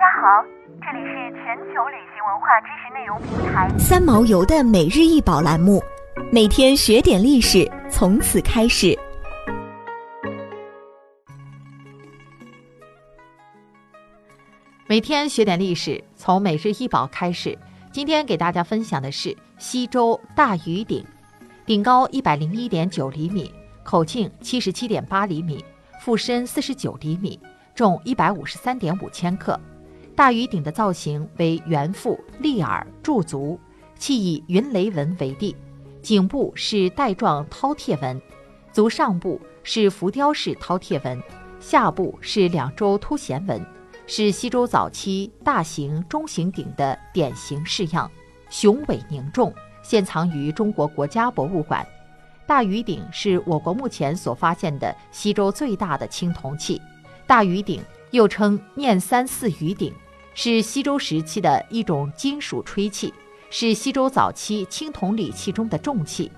家好，这里是全球旅行文化知识内容平台三毛游的每日一宝栏目，每天学点历史，从此开始。每天学点历史，从每日一宝开始。今天给大家分享的是西周大禹鼎，鼎高一百零一点九厘米，口径七十七点八厘米，腹深四十九厘米，重一百五十三点五千克。大禹鼎的造型为圆腹、立耳、柱足，器以云雷纹为地，颈部是带状饕餮纹，足上部是浮雕式饕餮纹，下部是两周凸弦纹。是西周早期大型中型鼎的典型式样，雄伟凝重，现藏于中国国家博物馆。大禹鼎是我国目前所发现的西周最大的青铜器。大禹鼎又称念三四禹鼎，是西周时期的一种金属吹器，是西周早期青铜礼器中的重器。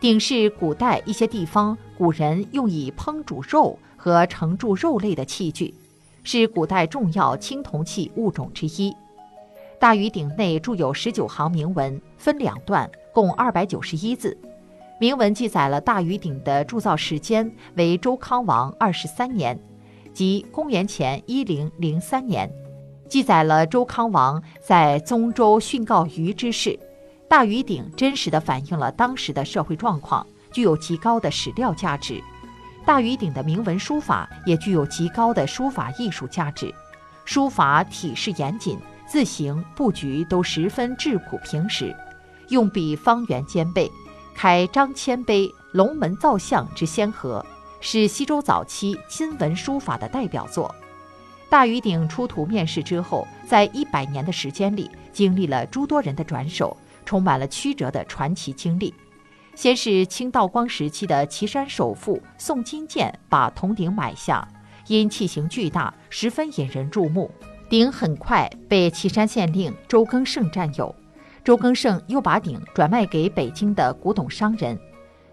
鼎是古代一些地方古人用以烹煮肉和盛铸肉类的器具。是古代重要青铜器物种之一。大禹鼎内铸有十九行铭文，分两段，共二百九十一字。铭文记载了大禹鼎的铸造时间为周康王二十三年，即公元前一零零三年，记载了周康王在宗周训告禹之事。大禹鼎真实的反映了当时的社会状况，具有极高的史料价值。大禹鼎的铭文书法也具有极高的书法艺术价值，书法体式严谨，字形布局都十分质朴平实，用笔方圆兼备，开张谦碑、龙门造像之先河，是西周早期金文书法的代表作。大禹鼎出土面世之后，在一百年的时间里，经历了诸多人的转手，充满了曲折的传奇经历。先是清道光时期的岐山首富宋金建把铜鼎买下，因器型巨大，十分引人注目。鼎很快被岐山县令周更胜占有，周更胜又把鼎转卖给北京的古董商人。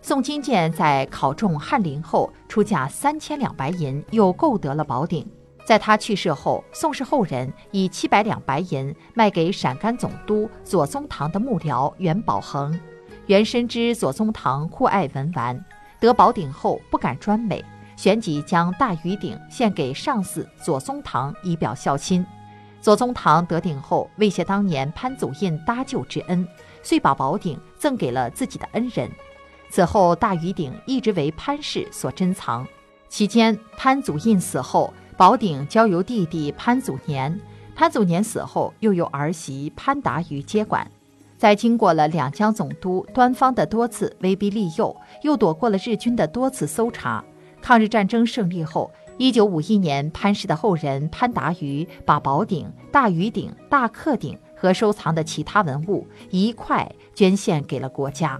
宋金建在考中翰林后，出价三千两白银，又购得了宝鼎。在他去世后，宋氏后人以七百两白银卖给陕甘总督左宗棠的幕僚袁宝恒。袁深知左宗棠酷爱文玩，得宝鼎后不敢专美，旋即将大禹鼎献给上司左宗棠以表孝心。左宗棠得鼎后，为谢当年潘祖印搭救之恩，遂把宝鼎赠给了自己的恩人。此后，大禹鼎一直为潘氏所珍藏。期间，潘祖印死后，宝鼎交由弟弟潘祖年，潘祖年死后，又由儿媳潘达于接管。在经过了两江总督端方的多次威逼利诱，又躲过了日军的多次搜查，抗日战争胜利后，一九五一年，潘氏的后人潘达于把宝鼎、大禹鼎、大克鼎和收藏的其他文物一块捐献给了国家。